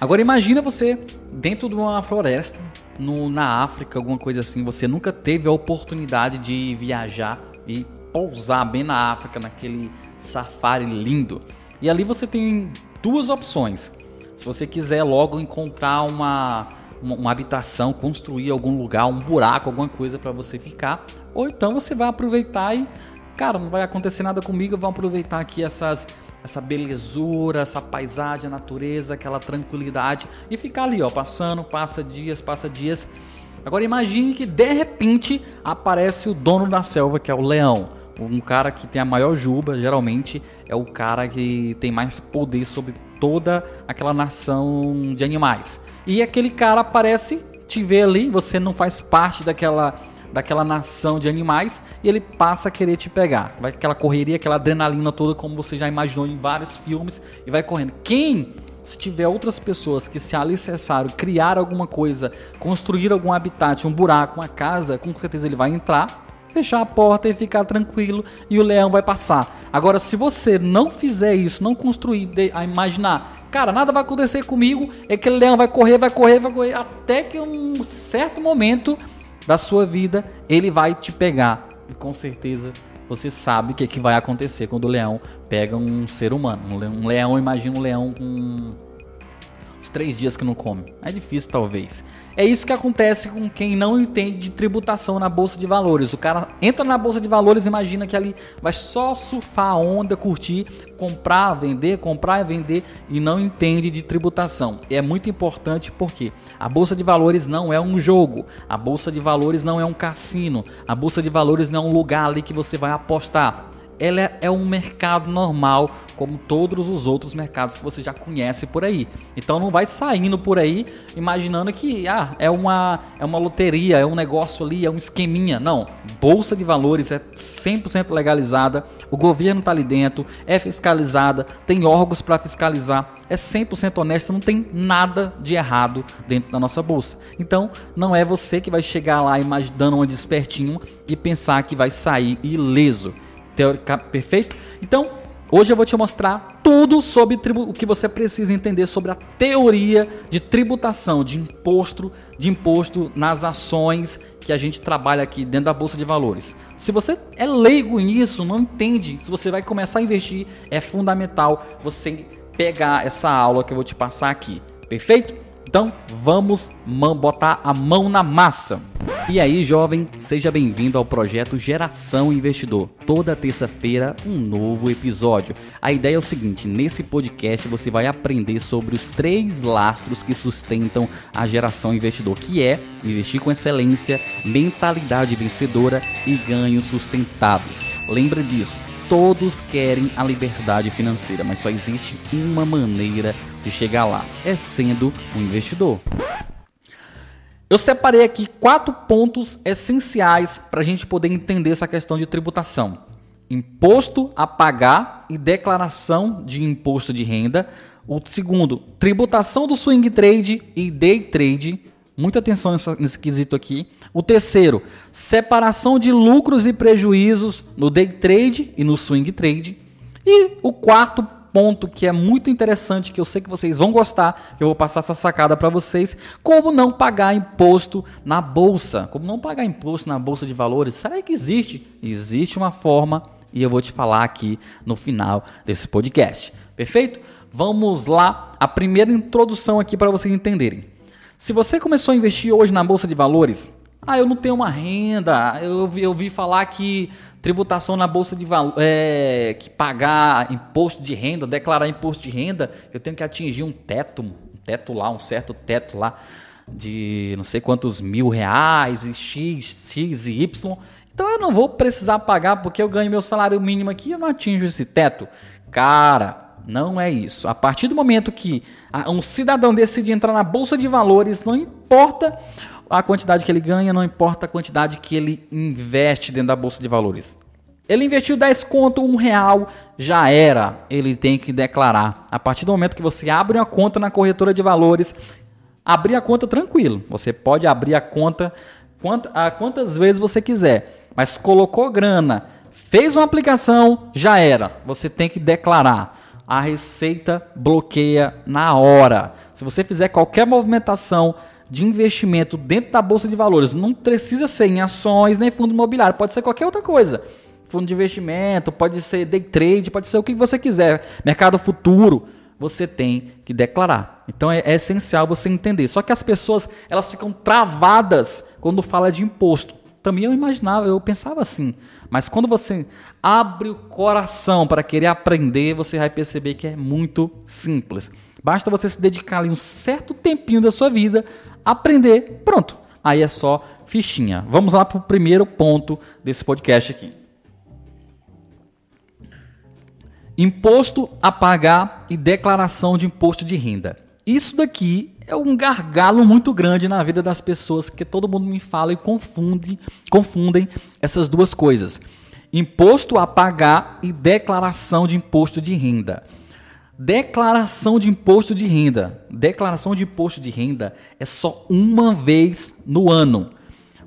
Agora imagina você dentro de uma floresta, no, na África, alguma coisa assim, você nunca teve a oportunidade de viajar e pousar bem na África, naquele safari lindo. E ali você tem duas opções. Se você quiser logo encontrar uma, uma, uma habitação, construir algum lugar, um buraco, alguma coisa para você ficar, ou então você vai aproveitar e, cara, não vai acontecer nada comigo, vamos aproveitar aqui essas essa belezura, essa paisagem, a natureza, aquela tranquilidade e ficar ali, ó, passando, passa dias, passa dias. Agora imagine que de repente aparece o dono da selva, que é o leão. Um cara que tem a maior juba, geralmente é o cara que tem mais poder sobre toda aquela nação de animais. E aquele cara aparece, te vê ali, você não faz parte daquela daquela nação de animais e ele passa a querer te pegar. Vai aquela correria, aquela adrenalina toda como você já imaginou em vários filmes e vai correndo. Quem se tiver outras pessoas que se alicerçaram, criar alguma coisa, construir algum habitat, um buraco, uma casa, com certeza ele vai entrar fechar a porta e ficar tranquilo e o leão vai passar. Agora, se você não fizer isso, não construir, a imaginar, cara, nada vai acontecer comigo, é que o leão vai correr, vai correr, vai correr, até que um certo momento da sua vida ele vai te pegar. E com certeza você sabe o que, é que vai acontecer quando o leão pega um ser humano. Um leão, imagina um leão com uns três dias que não come. É difícil, talvez. É isso que acontece com quem não entende de tributação na bolsa de valores. O cara entra na bolsa de valores, imagina que ali vai só surfar a onda, curtir, comprar, vender, comprar e vender e não entende de tributação. E é muito importante porque a bolsa de valores não é um jogo, a bolsa de valores não é um cassino, a bolsa de valores não é um lugar ali que você vai apostar ela é um mercado normal, como todos os outros mercados que você já conhece por aí. Então não vai saindo por aí imaginando que ah, é, uma, é uma loteria, é um negócio ali, é um esqueminha. Não. Bolsa de valores é 100% legalizada, o governo está ali dentro, é fiscalizada, tem órgãos para fiscalizar, é 100% honesta, não tem nada de errado dentro da nossa bolsa. Então não é você que vai chegar lá imaginando uma despertinho e pensar que vai sair ileso teórica perfeito? Então, hoje eu vou te mostrar tudo sobre o que você precisa entender sobre a teoria de tributação, de imposto, de imposto nas ações que a gente trabalha aqui dentro da bolsa de valores. Se você é leigo nisso, não entende, se você vai começar a investir, é fundamental você pegar essa aula que eu vou te passar aqui. Perfeito? Então vamos botar a mão na massa. E aí, jovem, seja bem-vindo ao projeto Geração Investidor. Toda terça-feira, um novo episódio. A ideia é o seguinte: nesse podcast você vai aprender sobre os três lastros que sustentam a geração investidor, que é investir com excelência, mentalidade vencedora e ganhos sustentáveis. Lembra disso? Todos querem a liberdade financeira, mas só existe uma maneira chegar lá, é sendo um investidor. Eu separei aqui quatro pontos essenciais para a gente poder entender essa questão de tributação: imposto a pagar e declaração de imposto de renda. O segundo, tributação do swing trade e day trade. Muita atenção nesse quesito aqui. O terceiro, separação de lucros e prejuízos no day trade e no swing trade. E o quarto ponto que é muito interessante, que eu sei que vocês vão gostar, que eu vou passar essa sacada para vocês, como não pagar imposto na bolsa. Como não pagar imposto na bolsa de valores? Será que existe? Existe uma forma e eu vou te falar aqui no final desse podcast. Perfeito? Vamos lá, a primeira introdução aqui para vocês entenderem. Se você começou a investir hoje na bolsa de valores, ah, eu não tenho uma renda, eu ouvi, eu ouvi falar que tributação na bolsa de valores, é, que pagar imposto de renda, declarar imposto de renda, eu tenho que atingir um teto, um teto lá, um certo teto lá de não sei quantos mil reais, e X, X e Y. Então eu não vou precisar pagar porque eu ganho meu salário mínimo aqui e eu não atinjo esse teto. Cara, não é isso. A partir do momento que um cidadão decide entrar na bolsa de valores, não importa a quantidade que ele ganha, não importa a quantidade que ele investe dentro da bolsa de valores. Ele investiu 10 conto, um real, já era. Ele tem que declarar. A partir do momento que você abre uma conta na corretora de valores, abrir a conta tranquilo. Você pode abrir a conta quantas vezes você quiser, mas colocou grana, fez uma aplicação, já era. Você tem que declarar. a Receita bloqueia na hora. Se você fizer qualquer movimentação de investimento dentro da bolsa de valores, não precisa ser em ações nem fundo imobiliário, pode ser qualquer outra coisa. Fundo de investimento, pode ser day trade, pode ser o que você quiser, mercado futuro, você tem que declarar. Então é, é essencial você entender. Só que as pessoas elas ficam travadas quando fala de imposto. Também eu imaginava, eu pensava assim. Mas quando você abre o coração para querer aprender, você vai perceber que é muito simples. Basta você se dedicar ali um certo tempinho da sua vida, aprender, pronto. Aí é só fichinha. Vamos lá para o primeiro ponto desse podcast aqui. Imposto a pagar e declaração de imposto de renda. Isso daqui é um gargalo muito grande na vida das pessoas, que todo mundo me fala e confunde, confundem essas duas coisas. Imposto a pagar e declaração de imposto de renda. Declaração de imposto de renda. Declaração de imposto de renda é só uma vez no ano.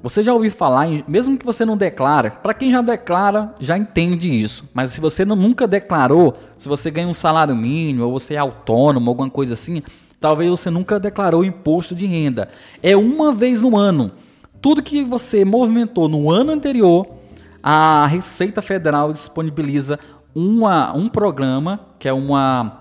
Você já ouviu falar, mesmo que você não declara, para quem já declara, já entende isso. Mas se você não, nunca declarou, se você ganha um salário mínimo, ou você é autônomo, alguma coisa assim, Talvez você nunca declarou imposto de renda. É uma vez no ano. Tudo que você movimentou no ano anterior, a Receita Federal disponibiliza uma, um programa, que é uma,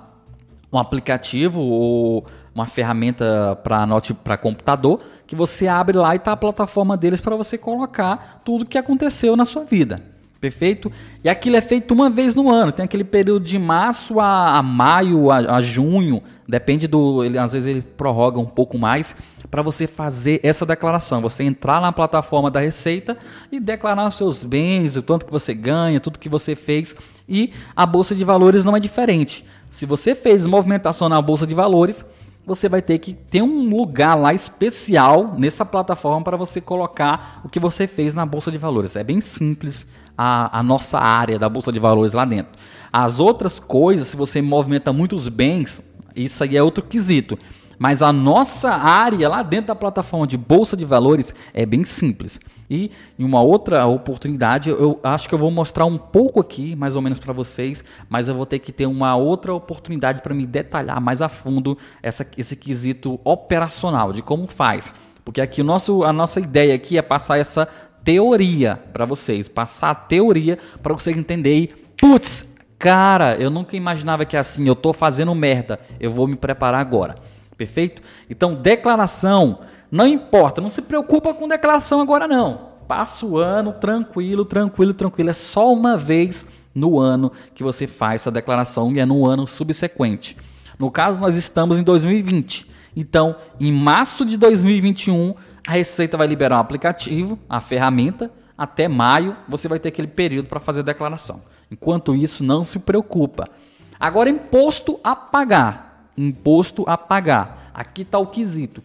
um aplicativo ou uma ferramenta para computador, que você abre lá e está a plataforma deles para você colocar tudo que aconteceu na sua vida. Perfeito? E aquilo é feito uma vez no ano. Tem aquele período de março a, a maio, a, a, junho. Depende do. Ele, às vezes ele prorroga um pouco mais para você fazer essa declaração. Você entrar na plataforma da Receita e declarar os seus bens, o tanto que você ganha, tudo que você fez. E a Bolsa de Valores não é diferente. Se você fez movimentação na Bolsa de Valores, você vai ter que ter um lugar lá especial nessa plataforma para você colocar o que você fez na Bolsa de Valores. É bem simples a, a nossa área da Bolsa de Valores lá dentro. As outras coisas, se você movimenta muitos bens, isso aí é outro quesito. Mas a nossa área lá dentro da plataforma de Bolsa de Valores é bem simples. E em uma outra oportunidade, eu acho que eu vou mostrar um pouco aqui, mais ou menos para vocês, mas eu vou ter que ter uma outra oportunidade para me detalhar mais a fundo essa, esse quesito operacional, de como faz. Porque aqui nosso, a nossa ideia aqui é passar essa teoria para vocês, passar a teoria para vocês entenderem. Putz, cara, eu nunca imaginava que é assim, eu tô fazendo merda, eu vou me preparar agora. Perfeito? Então, declaração, não importa, não se preocupa com declaração agora não. Passa o ano tranquilo, tranquilo, tranquilo. É só uma vez no ano que você faz essa declaração e é no ano subsequente. No caso, nós estamos em 2020. Então, em março de 2021, a Receita vai liberar um aplicativo, a ferramenta. Até maio você vai ter aquele período para fazer a declaração. Enquanto isso, não se preocupa. Agora, imposto a pagar. Imposto a pagar. Aqui está o quesito.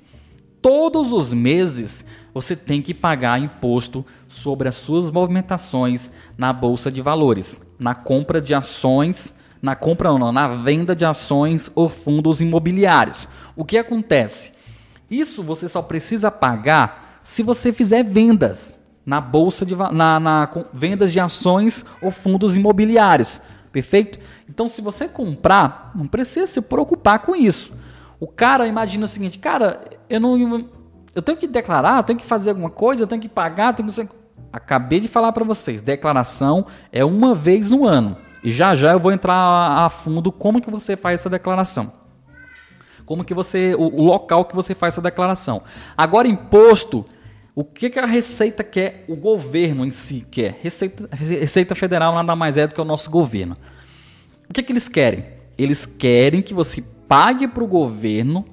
Todos os meses você tem que pagar imposto sobre as suas movimentações na bolsa de valores, na compra de ações, na compra não, na venda de ações ou fundos imobiliários. O que acontece? Isso você só precisa pagar se você fizer vendas na bolsa de na, na vendas de ações ou fundos imobiliários. Perfeito? Então, se você comprar, não precisa se preocupar com isso. O cara imagina o seguinte, cara, eu não eu tenho que declarar, eu tenho que fazer alguma coisa, eu tenho que pagar, eu tenho que Acabei de falar para vocês, declaração é uma vez no ano. E já já eu vou entrar a fundo como que você faz essa declaração como que você, o, local que você faz essa declaração. Agora, imposto, o que, que a Receita quer, o governo em si quer? Receita, Receita Federal nada mais é do que o nosso governo. O que, que eles querem? Eles querem que você pague para o governo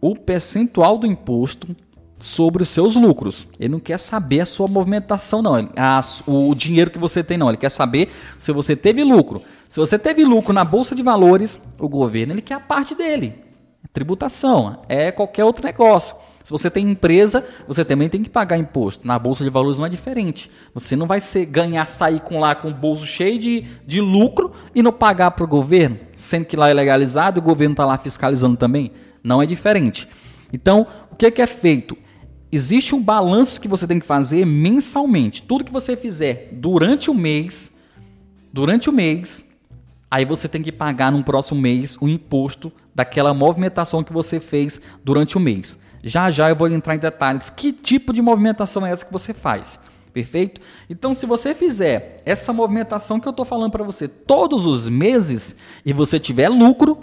o percentual do imposto sobre os seus lucros. Ele não quer saber a sua movimentação, não. O dinheiro que você tem, não. Ele quer saber se você teve lucro. Se você teve lucro na Bolsa de Valores, o governo ele quer a parte dele tributação, é qualquer outro negócio. Se você tem empresa, você também tem que pagar imposto. Na bolsa de valores não é diferente. Você não vai ser, ganhar, sair com lá com o bolso cheio de, de lucro e não pagar para o governo, sendo que lá é legalizado e o governo está lá fiscalizando também. Não é diferente. Então, o que é, que é feito? Existe um balanço que você tem que fazer mensalmente. Tudo que você fizer durante o mês, durante o mês, Aí você tem que pagar no próximo mês o imposto daquela movimentação que você fez durante o mês. Já já eu vou entrar em detalhes que tipo de movimentação é essa que você faz. Perfeito? Então, se você fizer essa movimentação que eu estou falando para você todos os meses e você tiver lucro,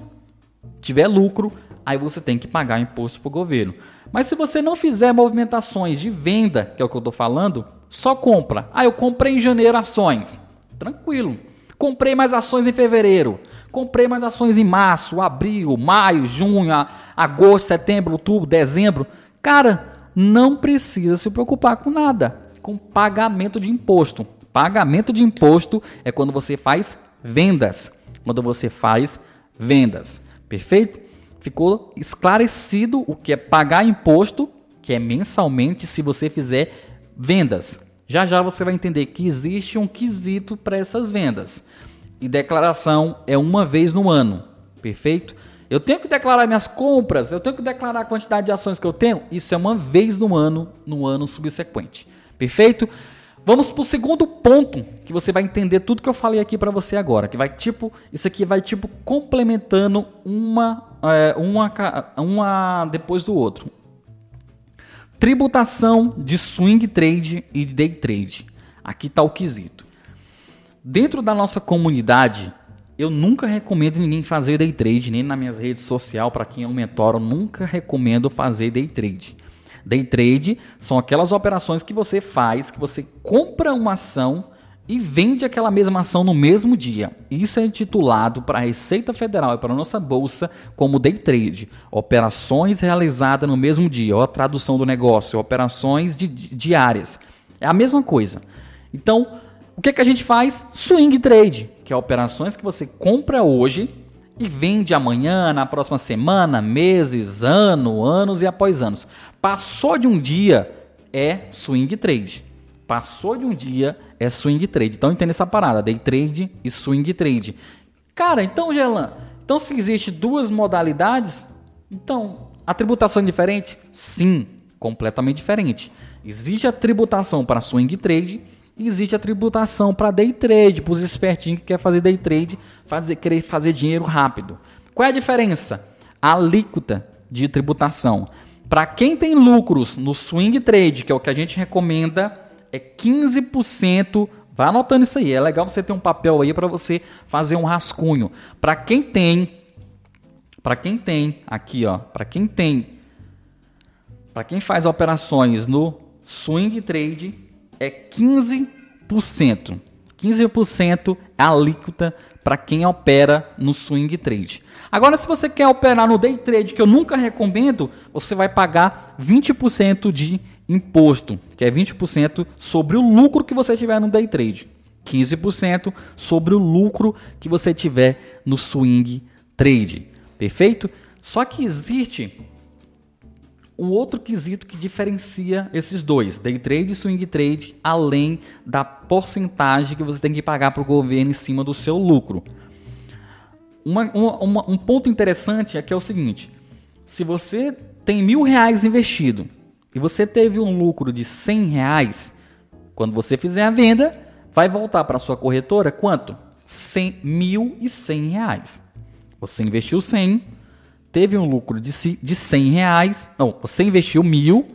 tiver lucro, aí você tem que pagar imposto para o governo. Mas se você não fizer movimentações de venda, que é o que eu estou falando, só compra. Ah, eu comprei em janeiro ações. Tranquilo. Comprei mais ações em fevereiro. Comprei mais ações em março, abril, maio, junho, agosto, setembro, outubro, dezembro. Cara, não precisa se preocupar com nada com pagamento de imposto. Pagamento de imposto é quando você faz vendas. Quando você faz vendas. Perfeito? Ficou esclarecido o que é pagar imposto, que é mensalmente se você fizer vendas. Já já você vai entender que existe um quesito para essas vendas. E declaração é uma vez no ano. Perfeito? Eu tenho que declarar minhas compras, eu tenho que declarar a quantidade de ações que eu tenho. Isso é uma vez no ano, no ano subsequente. Perfeito? Vamos para o segundo ponto, que você vai entender tudo que eu falei aqui para você agora, que vai tipo, isso aqui vai tipo complementando uma, é, uma, uma depois do outro. Tributação de swing trade e day trade. Aqui está o quesito. Dentro da nossa comunidade, eu nunca recomendo ninguém fazer day trade, nem nas minhas redes sociais, para quem é mentor, eu nunca recomendo fazer day trade. Day trade são aquelas operações que você faz, que você compra uma ação e vende aquela mesma ação no mesmo dia. Isso é intitulado para a Receita Federal e para a nossa bolsa como day trade, operações realizadas no mesmo dia, ou a tradução do negócio, operações di diárias. É a mesma coisa. Então, o que, é que a gente faz? Swing trade, que é operações que você compra hoje e vende amanhã, na próxima semana, meses, ano, anos e após anos. Passou de um dia é swing trade. Passou de um dia é swing trade. Então entenda essa parada, day trade e swing trade. Cara, então Gelan, então se existe duas modalidades, então a tributação é diferente? Sim, completamente diferente. Existe a tributação para swing trade existe a tributação para day trade, para os espertinhos que quer fazer day trade, fazer, querer fazer dinheiro rápido. Qual é a diferença? A alíquota de tributação. Para quem tem lucros no swing trade, que é o que a gente recomenda, é 15%. Vai anotando isso aí. É legal você ter um papel aí para você fazer um rascunho. Para quem tem, para quem tem aqui, ó, para quem tem, para quem faz operações no swing trade, é 15%. 15% é a alíquota para quem opera no swing trade. Agora, se você quer operar no day trade, que eu nunca recomendo, você vai pagar 20% de imposto, que é 20% sobre o lucro que você tiver no day trade. 15% sobre o lucro que você tiver no swing trade. Perfeito? Só que existe um outro quesito que diferencia esses dois, day trade e swing trade, além da porcentagem que você tem que pagar para o governo em cima do seu lucro. Uma, uma, um ponto interessante é que é o seguinte: se você tem mil reais investido e você teve um lucro de 100 reais, quando você fizer a venda, vai voltar para sua corretora quanto? 100, mil e 100 reais. Você investiu 100, teve um lucro de, de 100 reais, não, você investiu mil,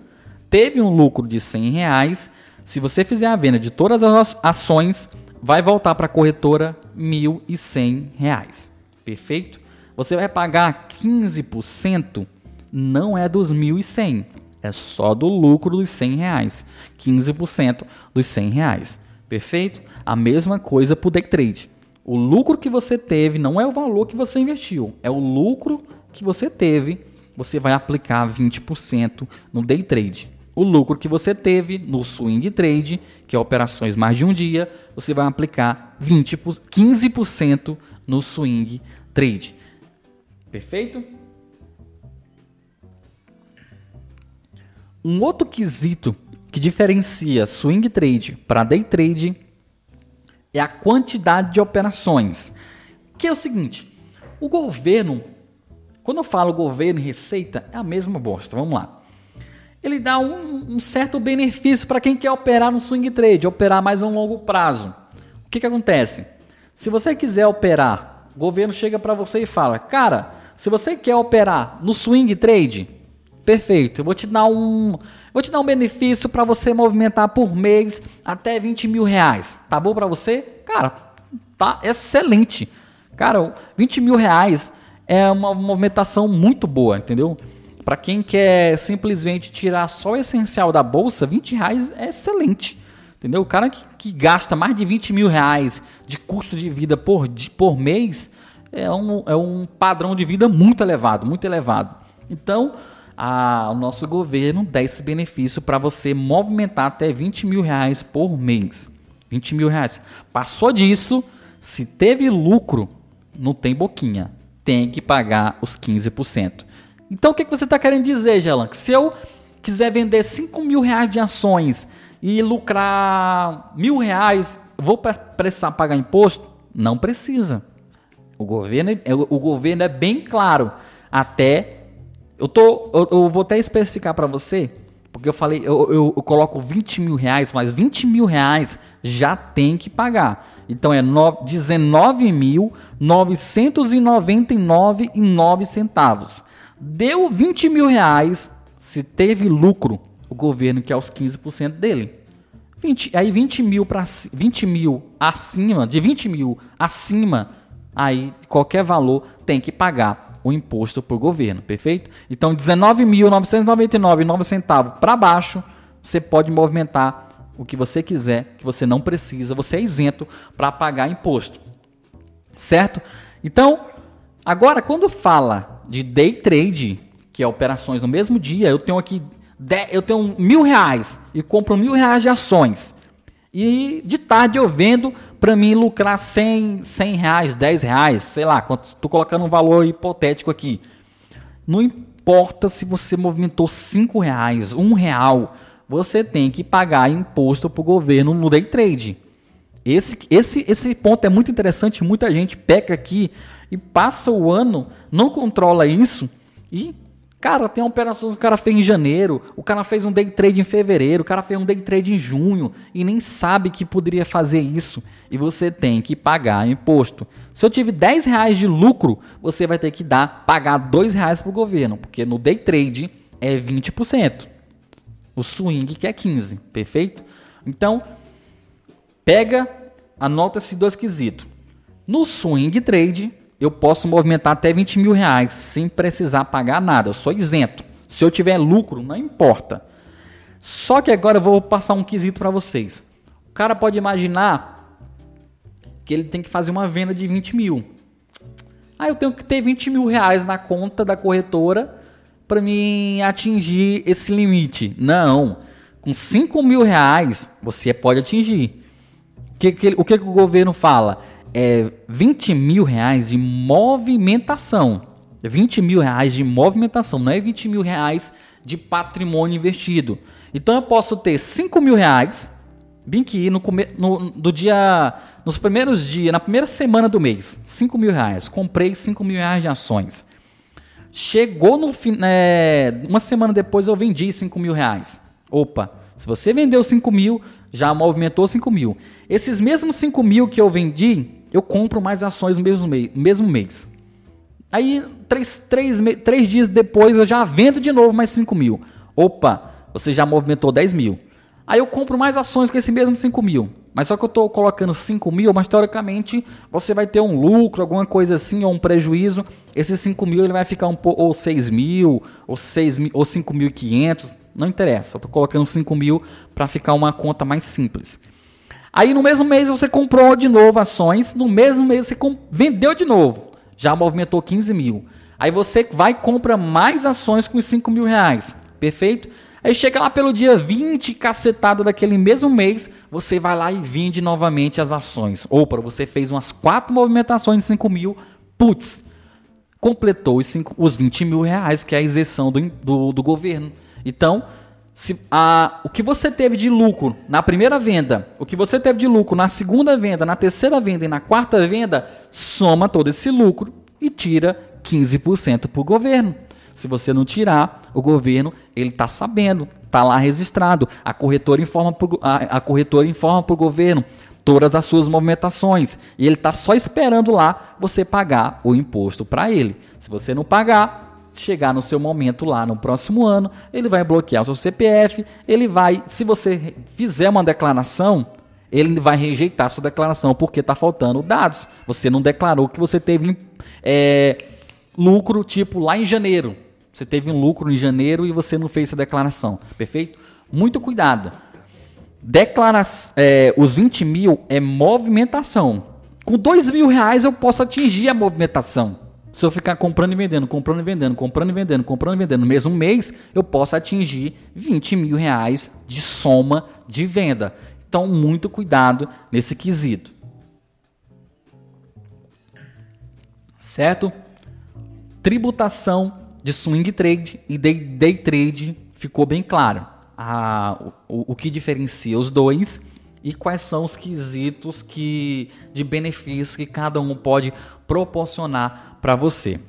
teve um lucro de 100 reais, se você fizer a venda de todas as ações, vai voltar para a corretora 1.100 reais. Perfeito? Você vai pagar 15%, não é dos 1.100, é só do lucro dos 100 reais. 15% dos 100 reais. Perfeito? A mesma coisa para o day trade. O lucro que você teve não é o valor que você investiu, é o lucro que você teve, você vai aplicar 20% no day trade. O lucro que você teve no swing trade, que é operações mais de um dia, você vai aplicar 20, 15% no swing trade. Perfeito? Um outro quesito que diferencia swing trade para day trade é a quantidade de operações. Que é o seguinte: o governo quando eu falo governo e receita, é a mesma bosta. Vamos lá. Ele dá um, um certo benefício para quem quer operar no swing trade, operar mais a um longo prazo. O que, que acontece? Se você quiser operar O governo chega para você e fala: "Cara, se você quer operar no swing trade, perfeito, eu vou te dar um, vou te dar um benefício para você movimentar por mês até 20 mil reais. Tá bom para você? Cara, tá excelente. Cara, 20 mil reais é uma movimentação muito boa, entendeu? Para quem quer simplesmente tirar só o essencial da bolsa, 20 reais é excelente. Entendeu? O cara que, que gasta mais de 20 mil reais de custo de vida por, de, por mês, é um, é um padrão de vida muito elevado, muito elevado. Então, a, o nosso governo dá esse benefício para você movimentar até 20 mil reais por mês. 20 mil reais. Passou disso, se teve lucro, não tem boquinha. Tem que pagar os 15%. Então, o que, que você está querendo dizer, Gelan? Que se eu quiser vender 5 mil reais de ações e lucrar mil reais, vou precisar pagar imposto? Não precisa. O governo, é, o governo é bem claro. Até. Eu, tô, eu, eu vou até especificar para você, porque eu falei, eu, eu, eu, coloco 20 mil reais, mas 20 mil reais já tem que pagar. Então é 19.999,09 centavos. Deu 20 mil reais, se teve lucro, o governo quer os 15% dele. 20, aí 20 mil, pra, 20 mil acima, de 20 mil acima aí qualquer valor tem que pagar o imposto o governo, perfeito? Então, 19.999,9 centavos para baixo, você pode movimentar o que você quiser, que você não precisa, você é isento para pagar imposto, certo? Então, agora quando fala de day trade, que é operações no mesmo dia, eu tenho aqui eu tenho mil reais e compro mil reais de ações. E de tarde eu vendo para mim lucrar 100, 100 reais, 10 reais, sei lá, estou colocando um valor hipotético aqui. Não importa se você movimentou 5 reais, 1 real, você tem que pagar imposto para o governo no day trade. Esse, esse, esse ponto é muito interessante, muita gente peca aqui e passa o ano, não controla isso e Cara, tem operações que o cara fez em janeiro, o cara fez um day trade em fevereiro, o cara fez um day trade em junho e nem sabe que poderia fazer isso. E você tem que pagar imposto. Se eu tive 10 reais de lucro, você vai ter que dar, pagar 2 reais para o governo, porque no day trade é 20%. O swing que é 15%, perfeito? Então, pega, anota esses dois quesitos. No swing trade, eu posso movimentar até 20 mil reais sem precisar pagar nada. Eu sou isento. Se eu tiver lucro, não importa. Só que agora eu vou passar um quesito para vocês. O cara pode imaginar que ele tem que fazer uma venda de 20 mil. Ah, eu tenho que ter 20 mil reais na conta da corretora para me atingir esse limite. Não. Com 5 mil reais você pode atingir. O que, que, o que, que o governo fala? É 20 mil reais de movimentação. 20 mil reais de movimentação, não é 20 mil reais de patrimônio investido. Então eu posso ter 5 mil reais, bem que no, no, do dia, nos primeiros dias, na primeira semana do mês, 5 mil reais, comprei 5 mil reais de ações. Chegou no é, uma semana depois eu vendi 5 mil reais. Opa, se você vendeu 5 mil, já movimentou 5 mil. Esses mesmos 5 mil que eu vendi, eu compro mais ações no mesmo mês. mesmo mês. Aí, três, três, três dias depois, eu já vendo de novo mais 5 mil. Opa, você já movimentou 10 mil. Aí eu compro mais ações com esse mesmo 5 mil. Mas só que eu estou colocando 5 mil, mas teoricamente você vai ter um lucro, alguma coisa assim, ou um prejuízo. Esse 5 mil ele vai ficar um pouco, ou 6 mil, ou, 6 mil, ou 5.500, não interessa. Eu estou colocando 5 mil para ficar uma conta mais simples. Aí no mesmo mês você comprou de novo ações, no mesmo mês você vendeu de novo, já movimentou 15 mil. Aí você vai e compra mais ações com os 5 mil reais, perfeito? Aí chega lá pelo dia 20, cacetada daquele mesmo mês, você vai lá e vende novamente as ações. Opa, você fez umas 4 movimentações de 5 mil, putz, completou os, 5, os 20 mil reais, que é a isenção do, do, do governo. Então, se, a, o que você teve de lucro na primeira venda, o que você teve de lucro na segunda venda, na terceira venda e na quarta venda, soma todo esse lucro e tira 15% para o governo. Se você não tirar, o governo ele está sabendo, está lá registrado. A corretora informa pro, a, a corretora informa para o governo. todas as suas movimentações. E ele está só esperando lá você pagar o imposto para ele. Se você não pagar, chegar no seu momento lá no próximo ano, ele vai bloquear o seu CPF, ele vai, se você fizer uma declaração, ele vai rejeitar a sua declaração porque está faltando dados. Você não declarou que você teve é, lucro, tipo, lá em janeiro. Você teve um lucro em janeiro e você não fez essa declaração. Perfeito? Muito cuidado. Declara é, os 20 mil é movimentação. Com 2 mil reais eu posso atingir a movimentação. Se eu ficar comprando e vendendo, comprando e vendendo, comprando e vendendo, comprando e vendendo no mesmo mês, eu posso atingir 20 mil reais de soma de venda. Então, muito cuidado nesse quesito. Certo? Tributação de swing trade e day, day trade ficou bem claro. A, o, o que diferencia os dois e quais são os quesitos que, de benefícios que cada um pode proporcionar para você.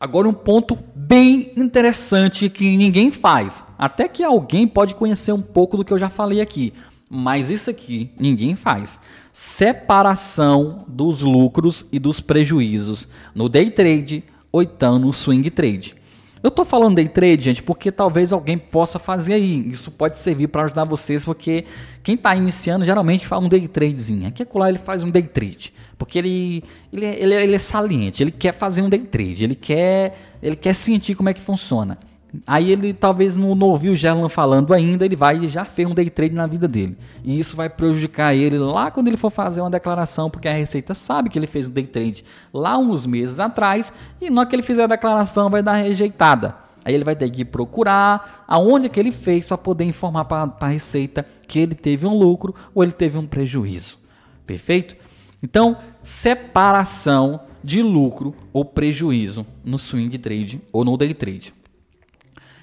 Agora um ponto bem interessante que ninguém faz, até que alguém pode conhecer um pouco do que eu já falei aqui, mas isso aqui ninguém faz. Separação dos lucros e dos prejuízos no day trade ou então no swing trade. Eu estou falando day trade, gente, porque talvez alguém possa fazer aí. Isso pode servir para ajudar vocês, porque quem está iniciando geralmente faz um day tradezinho. Aqui é lá ele faz um day trade, porque ele, ele, é, ele, é, ele é saliente, ele quer fazer um day trade, ele quer, ele quer sentir como é que funciona. Aí ele talvez não, não ouviu o Gerlan falando ainda, ele vai e já fez um day trade na vida dele. E isso vai prejudicar ele lá quando ele for fazer uma declaração, porque a Receita sabe que ele fez um day trade lá uns meses atrás, e na hora que ele fizer a declaração vai dar rejeitada. Aí ele vai ter que procurar aonde que ele fez para poder informar para a Receita que ele teve um lucro ou ele teve um prejuízo. Perfeito? Então, separação de lucro ou prejuízo no swing trade ou no day trade.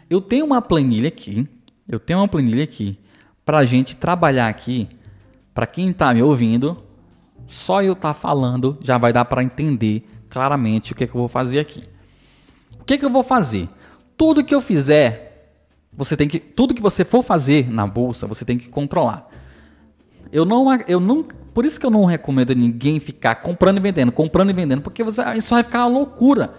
Eu tenho uma planilha aqui, eu tenho uma planilha aqui para a gente trabalhar aqui. Para quem está me ouvindo, só eu estar tá falando já vai dar para entender claramente o que, é que eu vou fazer aqui. O que, é que eu vou fazer? Tudo que eu fizer, você tem que, tudo que você for fazer na bolsa, você tem que controlar. Eu não, eu não, por isso que eu não recomendo ninguém ficar comprando e vendendo, comprando e vendendo, porque você, isso vai ficar uma loucura.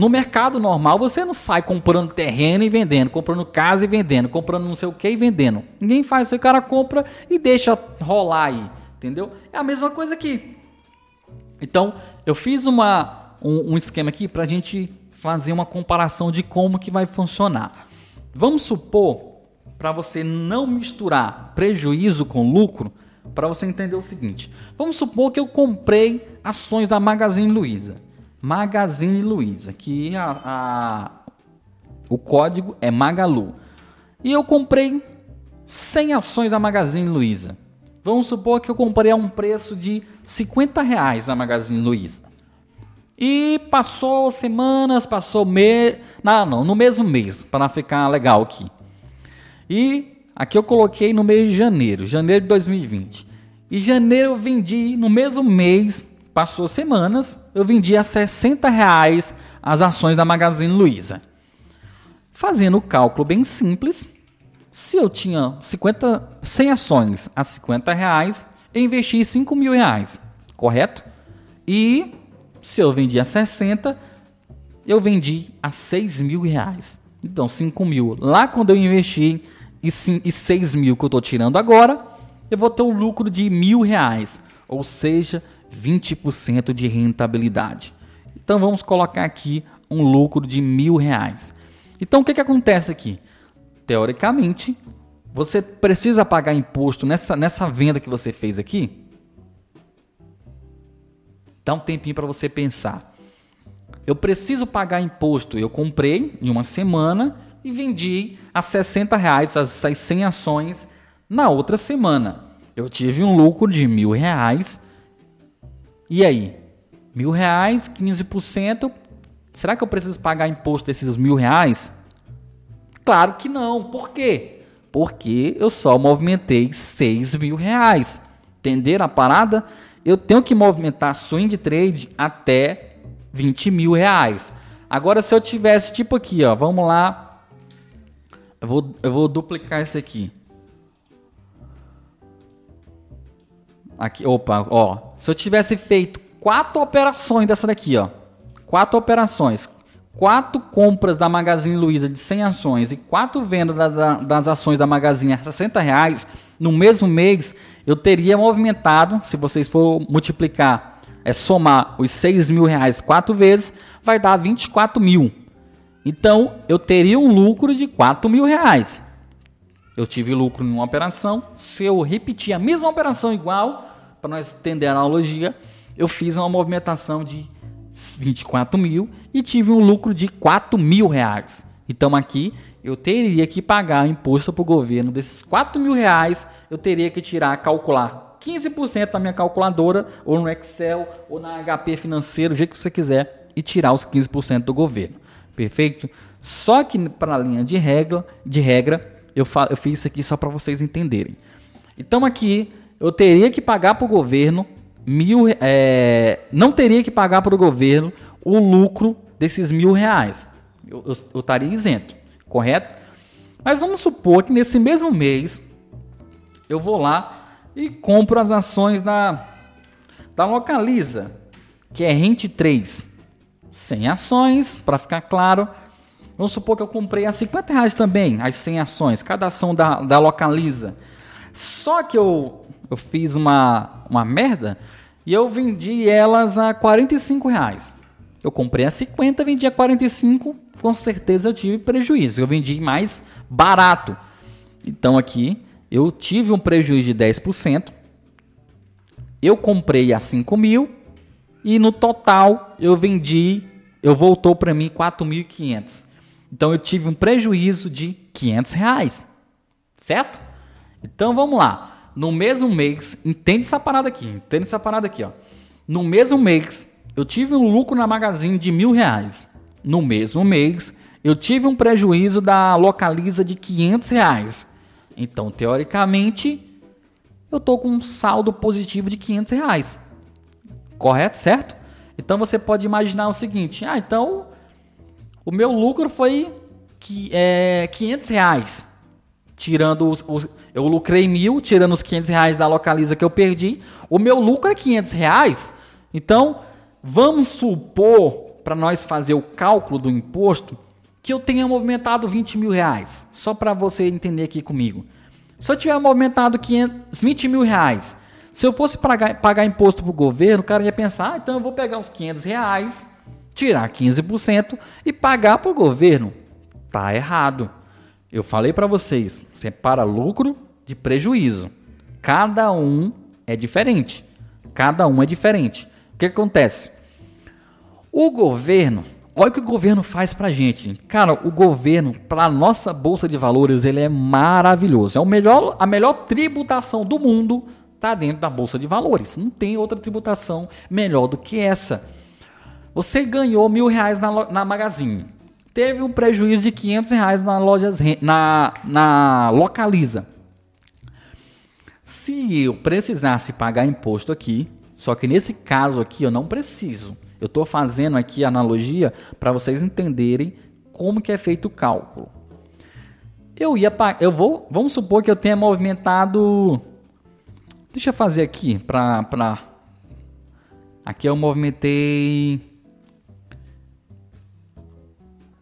No mercado normal, você não sai comprando terreno e vendendo, comprando casa e vendendo, comprando não sei o que e vendendo. Ninguém faz isso. O cara compra e deixa rolar aí. Entendeu? É a mesma coisa aqui. Então, eu fiz uma, um, um esquema aqui para a gente fazer uma comparação de como que vai funcionar. Vamos supor, para você não misturar prejuízo com lucro, para você entender o seguinte. Vamos supor que eu comprei ações da Magazine Luiza. Magazine Luiza, que a, a, o código é Magalu. E eu comprei 100 ações da Magazine Luiza. Vamos supor que eu comprei a um preço de 50 reais a Magazine Luiza. E passou semanas, passou mês. Não, não, no mesmo mês, para ficar legal aqui. E aqui eu coloquei no mês de janeiro, janeiro de 2020. E janeiro eu vendi no mesmo mês Passou semanas, eu vendi a 60 reais as ações da Magazine Luiza. Fazendo o cálculo bem simples, se eu tinha 50, 100 ações a 50 reais, eu investi 5 mil reais, correto? E se eu vendi a 60, eu vendi a 6 mil reais. Então, 5 mil. Lá quando eu investi e, 6 mil que eu estou tirando agora, eu vou ter um lucro de mil reais. Ou seja, 20% de rentabilidade. Então vamos colocar aqui um lucro de mil reais. Então o que, que acontece aqui? Teoricamente, você precisa pagar imposto nessa, nessa venda que você fez aqui? Dá um tempinho para você pensar. Eu preciso pagar imposto. Eu comprei em uma semana e vendi a 60 reais as 100 ações na outra semana. Eu tive um lucro de mil reais e aí? Mil reais, 15%. Será que eu preciso pagar imposto desses mil reais? Claro que não. Por quê? Porque eu só movimentei 6 mil reais. Entenderam a parada? Eu tenho que movimentar swing trade até 20 mil reais. Agora, se eu tivesse tipo aqui, ó, vamos lá. Eu vou, eu vou duplicar isso aqui. Aqui, opa, ó. Se eu tivesse feito quatro operações dessa daqui, ó. Quatro operações. Quatro compras da Magazine Luiza de 100 ações e quatro vendas das, das ações da Magazine a 60 reais no mesmo mês, eu teria movimentado, se vocês for multiplicar, é somar os 6 mil reais quatro vezes, vai dar 24 mil. Então, eu teria um lucro de 4 mil reais. Eu tive lucro em uma operação. Se eu repetir a mesma operação igual, para nós entender a analogia, eu fiz uma movimentação de 24 mil e tive um lucro de 4 mil reais. Então aqui eu teria que pagar imposto para o governo desses 4 mil reais, eu teria que tirar, calcular 15% da minha calculadora, ou no Excel, ou na HP financeiro, do jeito que você quiser, e tirar os 15% do governo. Perfeito? Só que para a linha de regra, de regra eu, eu fiz isso aqui só para vocês entenderem. Então aqui eu teria que pagar para o governo mil, é, não teria que pagar para o governo o lucro desses mil reais. Eu, estaria isento, correto? Mas vamos supor que nesse mesmo mês eu vou lá e compro as ações da, da Localiza, que é Rente 3. 100 ações, para ficar claro. Vamos supor que eu comprei a 50 reais também, as 100 ações, cada ação da, da Localiza. Só que eu, eu fiz uma, uma merda e eu vendi elas a 45 reais. Eu comprei a 50, vendi a 45, com certeza eu tive prejuízo. Eu vendi mais barato. Então aqui eu tive um prejuízo de 10%. Eu comprei a 5 mil e no total eu vendi, eu voltou para mim 4.500. Então eu tive um prejuízo de 500 reais, certo? Então vamos lá. No mesmo mês, entende essa parada aqui, entende essa parada aqui, ó. No mesmo mês, eu tive um lucro na Magazine de mil reais. No mesmo mês, eu tive um prejuízo da Localiza de 500 reais. Então, teoricamente, eu tô com um saldo positivo de 500 reais. Correto? Certo? Então você pode imaginar o seguinte: ah, então o meu lucro foi que, é, 500 reais. Tirando os, os, Eu lucrei mil, tirando os 500 reais da localiza que eu perdi. O meu lucro é 500 reais. Então, vamos supor, para nós fazer o cálculo do imposto, que eu tenha movimentado 20 mil reais. Só para você entender aqui comigo. Se eu tiver movimentado 500, 20 mil reais, se eu fosse pagar, pagar imposto para o governo, o cara ia pensar, ah, então eu vou pegar os 500 reais, tirar 15% e pagar para o governo. Tá errado. Eu falei para vocês, separa lucro de prejuízo. Cada um é diferente. Cada um é diferente. O que, acontece? O governo, olha o que o governo faz pra gente. Cara, o governo, para nossa bolsa de valores, ele é maravilhoso. É o melhor, a melhor tributação do mundo está dentro da bolsa de valores. Não tem outra tributação melhor do que essa. Você ganhou mil reais na, na Magazine. Teve um prejuízo de 500 reais na, lojas, na, na Localiza. Se eu precisasse pagar imposto aqui, só que nesse caso aqui eu não preciso. Eu estou fazendo aqui a analogia para vocês entenderem como que é feito o cálculo. Eu ia eu vou, vamos supor que eu tenha movimentado Deixa eu fazer aqui para pra... Aqui eu movimentei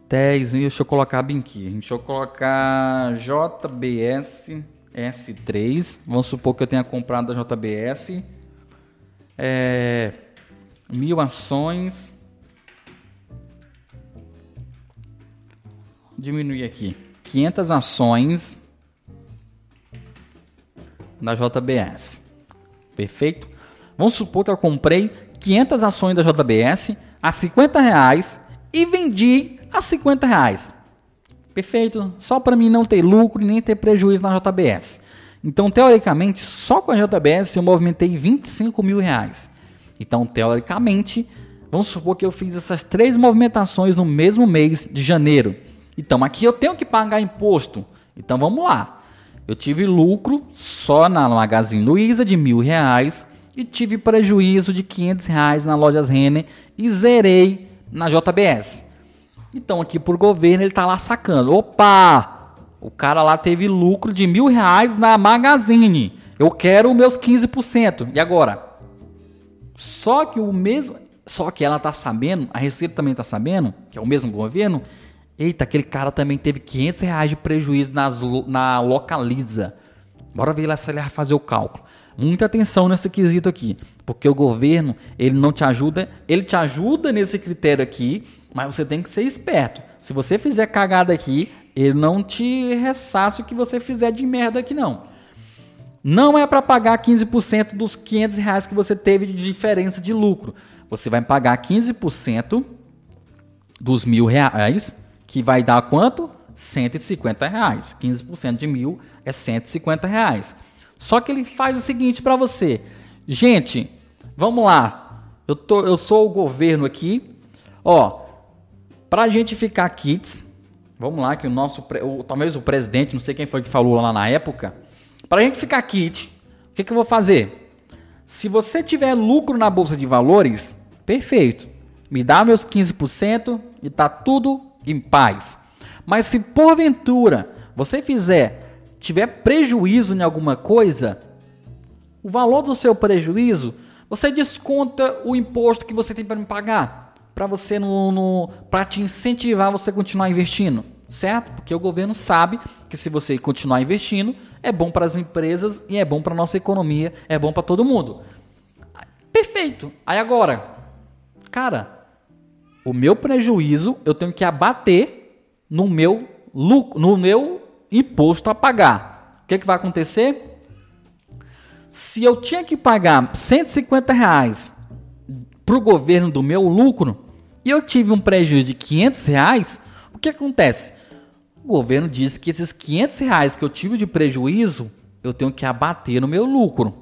10, deixa eu colocar bem aqui. Deixa eu colocar JBS S3. Vamos supor que eu tenha comprado a JBS. É, mil ações. Diminuir aqui. 500 ações da JBS. Perfeito? Vamos supor que eu comprei 500 ações da JBS a 50 reais e vendi a 50 reais. Perfeito? Só para mim não ter lucro e nem ter prejuízo na JBS. Então, teoricamente, só com a JBS eu movimentei 25 mil reais. Então, teoricamente, vamos supor que eu fiz essas três movimentações no mesmo mês de janeiro. Então, aqui eu tenho que pagar imposto. Então, vamos lá. Eu tive lucro só na Magazine Luiza de mil reais e tive prejuízo de 500 reais na lojas Renner e zerei na JBS. Então aqui por governo ele tá lá sacando. Opa! O cara lá teve lucro de mil reais na Magazine. Eu quero meus 15%. E agora? Só que o mesmo, só que ela tá sabendo, a Receita também tá sabendo, que é o mesmo governo. Eita, aquele cara também teve 500 reais de prejuízo nas, na Localiza. Bora ver lá se ele vai fazer o cálculo. Muita atenção nesse quesito aqui, porque o governo, ele não te ajuda, ele te ajuda nesse critério aqui, mas você tem que ser esperto. Se você fizer cagada aqui, ele não te ressaça o que você fizer de merda aqui não. Não é para pagar 15% dos 500 reais que você teve de diferença de lucro. Você vai pagar 15% dos mil reais, que vai dar quanto? 150 reais. 15% de mil é 150 reais. Só que ele faz o seguinte para você. Gente, vamos lá. Eu, tô, eu sou o governo aqui. Ó, pra gente ficar kits, vamos lá, que o nosso, o, talvez o presidente, não sei quem foi que falou lá na época, pra gente ficar kit, o que, que eu vou fazer? Se você tiver lucro na bolsa de valores, perfeito. Me dá meus 15% e tá tudo em paz. Mas se porventura você fizer tiver prejuízo em alguma coisa, o valor do seu prejuízo, você desconta o imposto que você tem para me pagar, para você no, no para te incentivar você continuar investindo, certo? Porque o governo sabe que se você continuar investindo, é bom para as empresas e é bom para nossa economia, é bom para todo mundo. Perfeito. Aí agora, cara, o meu prejuízo eu tenho que abater no meu lucro, no meu imposto a pagar. O que, é que vai acontecer? Se eu tinha que pagar 150 reais para o governo do meu lucro e eu tive um prejuízo de 500 reais, o que acontece? O governo diz que esses 500 reais que eu tive de prejuízo eu tenho que abater no meu lucro.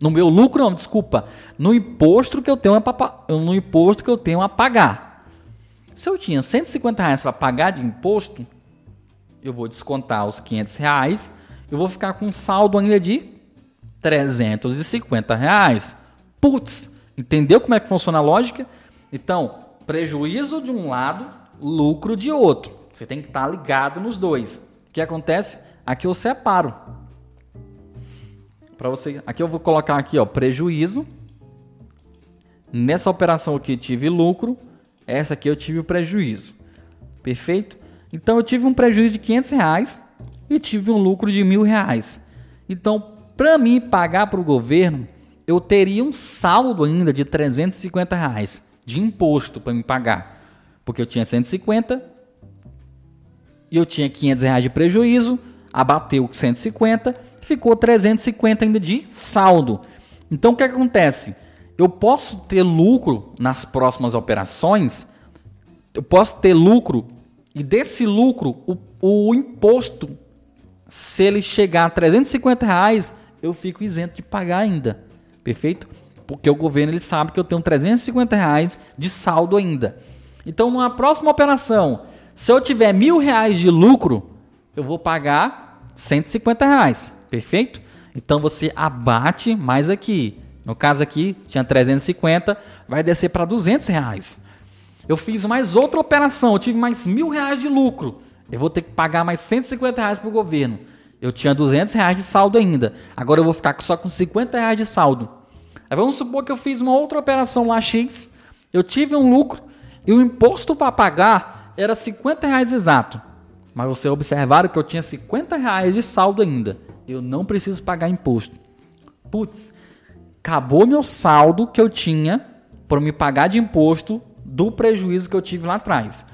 No meu lucro, não, desculpa. No imposto que eu tenho a, no imposto que eu tenho a pagar. Se eu tinha 150 reais para pagar de imposto, eu vou descontar os 500 reais, eu vou ficar com um saldo ainda de 350 reais. Putz, entendeu como é que funciona a lógica? Então, prejuízo de um lado, lucro de outro. Você tem que estar ligado nos dois. O que acontece? Aqui eu separo. Para você, aqui eu vou colocar aqui, ó, prejuízo. Nessa operação aqui tive lucro, essa aqui eu tive o prejuízo. Perfeito? Então eu tive um prejuízo de 500 reais e tive um lucro de mil reais. Então, para mim pagar para o governo, eu teria um saldo ainda de 350 reais de imposto para me pagar. Porque eu tinha 150 e eu tinha 500 reais de prejuízo, abateu 150, ficou 350 ainda de saldo. Então o que acontece? Eu posso ter lucro nas próximas operações, eu posso ter lucro e desse lucro, o, o imposto, se ele chegar a 350 reais, eu fico isento de pagar ainda. Perfeito? Porque o governo ele sabe que eu tenho 350 reais de saldo ainda. Então, numa próxima operação, se eu tiver mil reais de lucro, eu vou pagar 150 reais. Perfeito? Então você abate mais aqui. No caso aqui, tinha 350, vai descer para 200 reais. Eu fiz mais outra operação, eu tive mais mil reais de lucro. Eu vou ter que pagar mais 150 reais para o governo. Eu tinha 200 reais de saldo ainda. Agora eu vou ficar só com 50 reais de saldo. Aí vamos supor que eu fiz uma outra operação lá X. Eu tive um lucro e o imposto para pagar era 50 reais exato. Mas vocês observaram que eu tinha 50 reais de saldo ainda. Eu não preciso pagar imposto. Putz, acabou meu saldo que eu tinha para me pagar de imposto do prejuízo que eu tive lá atrás.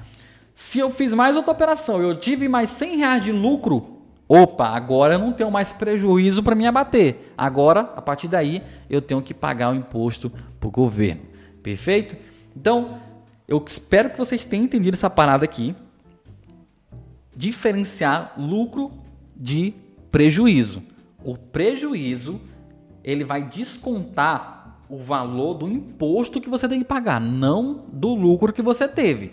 Se eu fiz mais outra operação eu tive mais 100 reais de lucro, opa, agora eu não tenho mais prejuízo para me abater. Agora, a partir daí, eu tenho que pagar o imposto para o governo. Perfeito? Então, eu espero que vocês tenham entendido essa parada aqui. Diferenciar lucro de prejuízo. O prejuízo ele vai descontar o valor do imposto que você tem que pagar, não do lucro que você teve.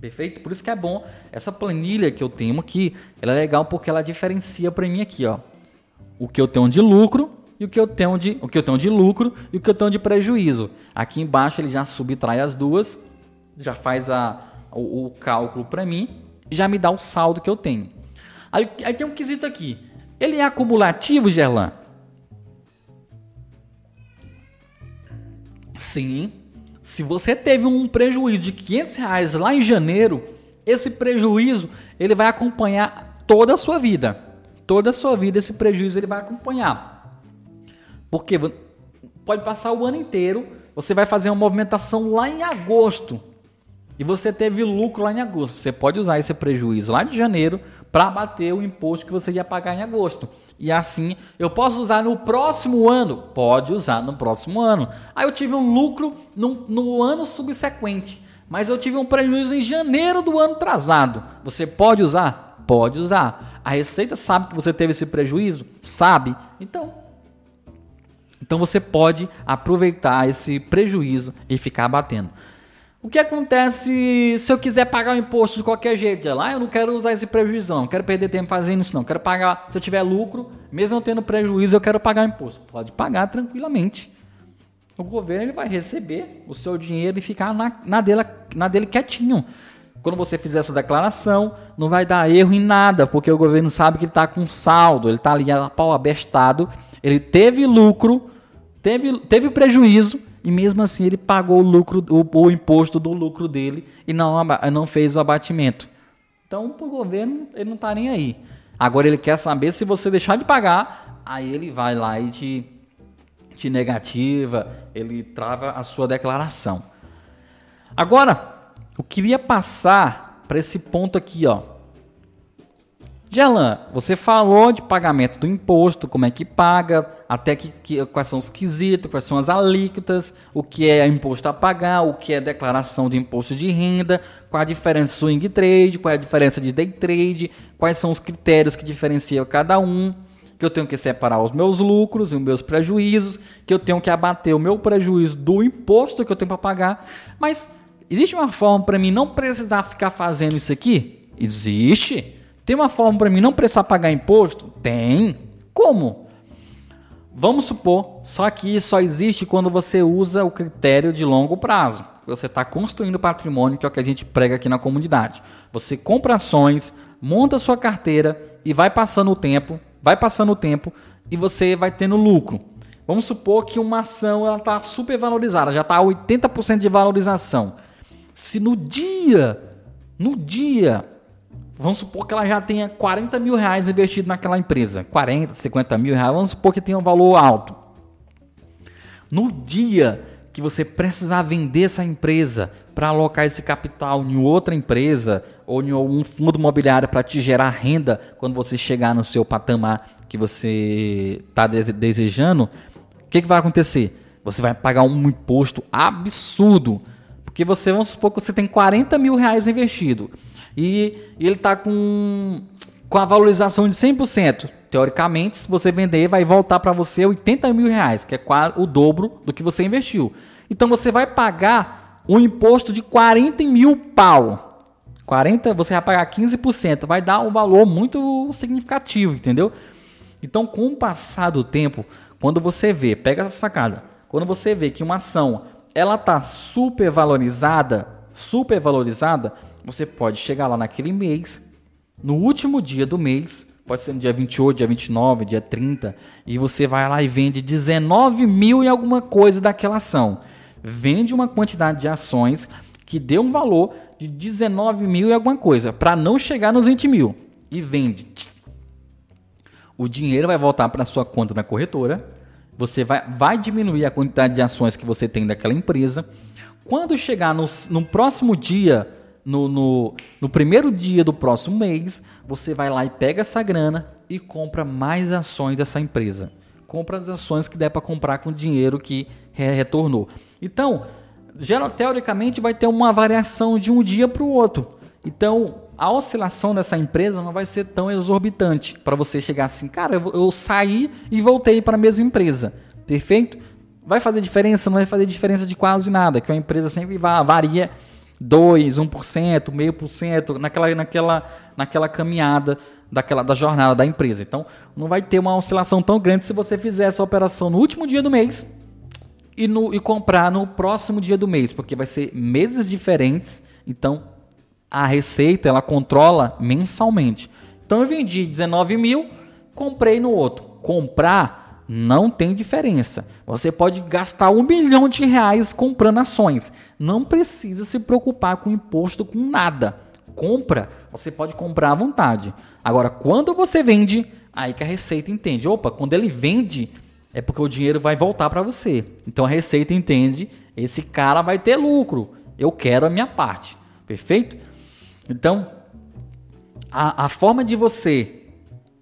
Perfeito? Por isso que é bom. Essa planilha que eu tenho aqui, ela é legal porque ela diferencia para mim aqui, ó. O que eu tenho de lucro e o que eu tenho de, o que eu tenho de lucro e o que eu tenho de prejuízo. Aqui embaixo ele já subtrai as duas, já faz a, o, o cálculo para mim e já me dá o saldo que eu tenho. Aí, aí tem um quesito aqui. Ele é acumulativo, Gerlan? Sim, se você teve um prejuízo de 500 reais lá em janeiro, esse prejuízo ele vai acompanhar toda a sua vida. Toda a sua vida esse prejuízo ele vai acompanhar. Porque pode passar o ano inteiro, você vai fazer uma movimentação lá em agosto e você teve lucro lá em agosto. Você pode usar esse prejuízo lá de janeiro para bater o imposto que você ia pagar em agosto. E assim, eu posso usar no próximo ano? Pode usar no próximo ano. Aí eu tive um lucro no, no ano subsequente, mas eu tive um prejuízo em janeiro do ano atrasado. Você pode usar? Pode usar. A Receita sabe que você teve esse prejuízo? Sabe. Então, então você pode aproveitar esse prejuízo e ficar batendo. O que acontece se eu quiser pagar o imposto de qualquer jeito? Lá ah, eu não quero usar esse prejuízo, não. quero perder tempo fazendo isso, não. Quero pagar, se eu tiver lucro, mesmo eu tendo prejuízo, eu quero pagar o imposto. Pode pagar tranquilamente. O governo ele vai receber o seu dinheiro e ficar na, na, dele, na dele quietinho. Quando você fizer essa declaração, não vai dar erro em nada, porque o governo sabe que ele está com saldo, ele está ali a pau abestado, ele teve lucro, teve, teve prejuízo, e mesmo assim ele pagou o lucro, o, o imposto do lucro dele e não, não fez o abatimento. Então, para o governo, ele não está nem aí. Agora ele quer saber se você deixar de pagar, aí ele vai lá e te, te negativa, ele trava a sua declaração. Agora, eu queria passar para esse ponto aqui, ó. Gelan, você falou de pagamento do imposto, como é que paga, até que, que, quais são os quesitos, quais são as alíquotas, o que é imposto a pagar, o que é declaração de imposto de renda, qual a diferença swing trade, qual é a diferença de day trade, quais são os critérios que diferenciam cada um, que eu tenho que separar os meus lucros e os meus prejuízos, que eu tenho que abater o meu prejuízo do imposto que eu tenho para pagar. Mas existe uma forma para mim não precisar ficar fazendo isso aqui? Existe. Tem uma forma para mim não precisar pagar imposto? Tem. Como? Vamos supor, só que isso só existe quando você usa o critério de longo prazo. Você está construindo patrimônio, que é o que a gente prega aqui na comunidade. Você compra ações, monta sua carteira e vai passando o tempo, vai passando o tempo e você vai tendo lucro. Vamos supor que uma ação está super valorizada, já está a 80% de valorização. Se no dia, no dia Vamos supor que ela já tenha 40 mil reais investido naquela empresa. 40, 50 mil reais. Vamos supor que tenha um valor alto. No dia que você precisar vender essa empresa para alocar esse capital em outra empresa ou em um fundo imobiliário para te gerar renda quando você chegar no seu patamar que você está desejando, o que, que vai acontecer? Você vai pagar um imposto absurdo. Porque você, vamos supor que você tem 40 mil reais investido e, ele está com, com a valorização de 100%. Teoricamente, se você vender, vai voltar para você 80 mil reais, que é o dobro do que você investiu. Então você vai pagar um imposto de 40 mil pau. 40, você vai pagar 15%, vai dar um valor muito significativo, entendeu? Então, com o passar do tempo, quando você vê, pega essa sacada, quando você vê que uma ação ela tá super valorizada, super valorizada, você pode chegar lá naquele mês, no último dia do mês, pode ser no dia 28, dia 29, dia 30, e você vai lá e vende 19 mil em alguma coisa daquela ação. Vende uma quantidade de ações que dê um valor de 19 mil e alguma coisa, para não chegar nos 20 mil. E vende. O dinheiro vai voltar para sua conta da corretora. Você vai, vai diminuir a quantidade de ações que você tem daquela empresa. Quando chegar no, no próximo dia no, no, no primeiro dia do próximo mês, você vai lá e pega essa grana e compra mais ações dessa empresa. Compra as ações que der para comprar com o dinheiro que retornou. Então, geral, teoricamente vai ter uma variação de um dia para o outro. Então, a oscilação dessa empresa não vai ser tão exorbitante para você chegar assim, cara, eu, eu saí e voltei para a mesma empresa. Perfeito? Vai fazer diferença? Não vai fazer diferença de quase nada, que a empresa sempre varia 2, 1%, meio por cento naquela, naquela, naquela caminhada daquela, da jornada da empresa. Então, não vai ter uma oscilação tão grande se você fizer essa operação no último dia do mês e, no, e comprar no próximo dia do mês, porque vai ser meses diferentes. Então, a receita ela controla mensalmente. Então, eu vendi 19 mil, comprei no outro. Comprar Não tem diferença. Você pode gastar um milhão de reais comprando ações. Não precisa se preocupar com imposto, com nada. Compra, você pode comprar à vontade. Agora, quando você vende, aí que a Receita entende. Opa, quando ele vende, é porque o dinheiro vai voltar para você. Então a Receita entende, esse cara vai ter lucro. Eu quero a minha parte. Perfeito? Então, a, a forma de você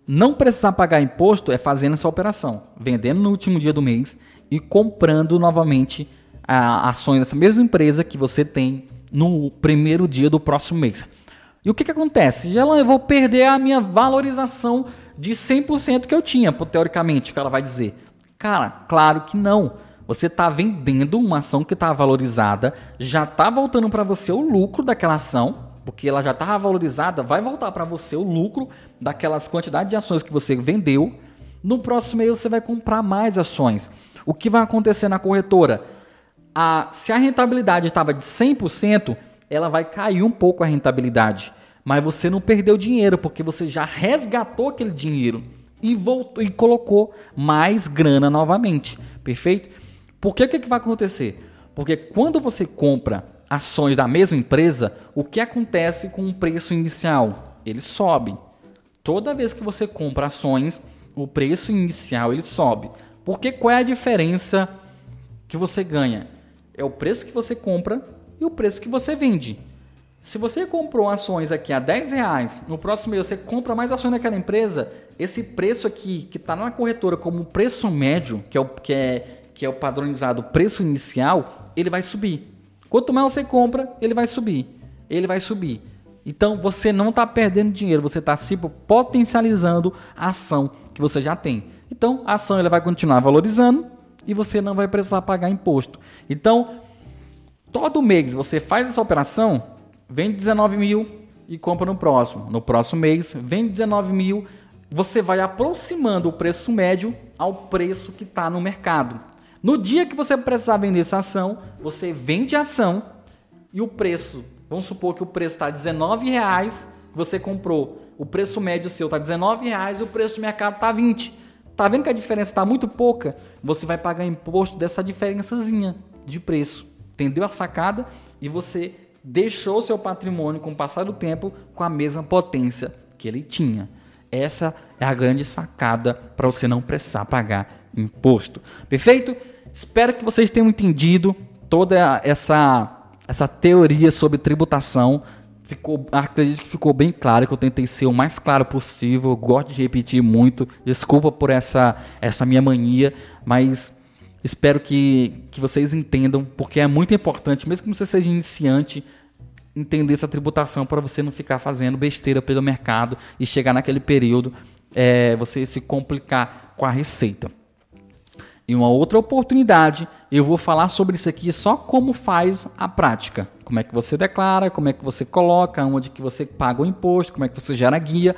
não precisar pagar imposto é fazendo essa operação, vendendo no último dia do mês e comprando novamente a, ações dessa mesma empresa que você tem no primeiro dia do próximo mês. E o que, que acontece? Já eu vou perder a minha valorização de 100% que eu tinha, teoricamente, que ela vai dizer. Cara, claro que não. Você está vendendo uma ação que está valorizada, já está voltando para você o lucro daquela ação, porque ela já estava valorizada, vai voltar para você o lucro daquelas quantidades de ações que você vendeu. No próximo mês você vai comprar mais ações. O que vai acontecer na corretora? A, se a rentabilidade estava de 100%, ela vai cair um pouco a rentabilidade. Mas você não perdeu dinheiro, porque você já resgatou aquele dinheiro e voltou e colocou mais grana novamente. Perfeito? Por que o que, que vai acontecer? Porque quando você compra ações da mesma empresa, o que acontece com o preço inicial? Ele sobe. Toda vez que você compra ações, o preço inicial ele sobe. Porque qual é a diferença que você ganha? É o preço que você compra e o preço que você vende. Se você comprou ações aqui a 10 reais, no próximo mês você compra mais ações daquela empresa, esse preço aqui que está na corretora como preço médio, que é, o, que, é, que é o padronizado preço inicial, ele vai subir. Quanto mais você compra, ele vai subir. Ele vai subir. Então você não está perdendo dinheiro, você está se potencializando a ação que você já tem. Então a ação ele vai continuar valorizando e você não vai precisar pagar imposto. Então todo mês você faz essa operação, vende 19 mil e compra no próximo. No próximo mês vende 19 mil, você vai aproximando o preço médio ao preço que está no mercado. No dia que você precisar vender essa ação, você vende a ação e o preço, vamos supor que o preço está R$19,00, você comprou, o preço médio seu está R$19,00 e o preço do mercado está 20. Tá vendo que a diferença está muito pouca? Você vai pagar imposto dessa diferençazinha de preço. Entendeu a sacada? E você deixou seu patrimônio com o passar do tempo com a mesma potência que ele tinha. Essa é a grande sacada para você não precisar pagar imposto. Perfeito? Espero que vocês tenham entendido toda essa, essa teoria sobre tributação. Ficou, acredito que ficou bem claro, que eu tentei ser o mais claro possível. Eu gosto de repetir muito. Desculpa por essa, essa minha mania, mas espero que, que vocês entendam, porque é muito importante, mesmo que você seja iniciante, entender essa tributação para você não ficar fazendo besteira pelo mercado e chegar naquele período é, você se complicar com a receita. Em uma outra oportunidade, eu vou falar sobre isso aqui só como faz a prática. Como é que você declara, como é que você coloca, onde que você paga o imposto, como é que você gera guia,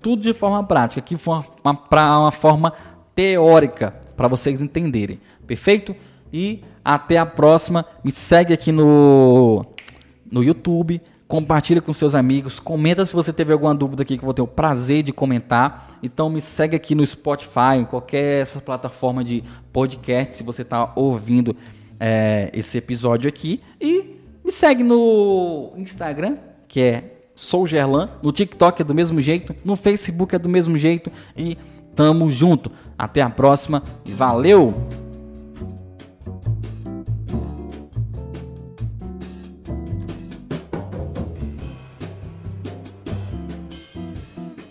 tudo de forma prática, aqui uma, uma, uma forma teórica para vocês entenderem. Perfeito? E até a próxima. Me segue aqui no, no YouTube compartilha com seus amigos, comenta se você teve alguma dúvida aqui que eu vou ter o prazer de comentar. Então me segue aqui no Spotify, em qualquer essa plataforma de podcast, se você está ouvindo é, esse episódio aqui. E me segue no Instagram, que é Sou Gerlan, no TikTok é do mesmo jeito, no Facebook é do mesmo jeito e tamo junto. Até a próxima, valeu!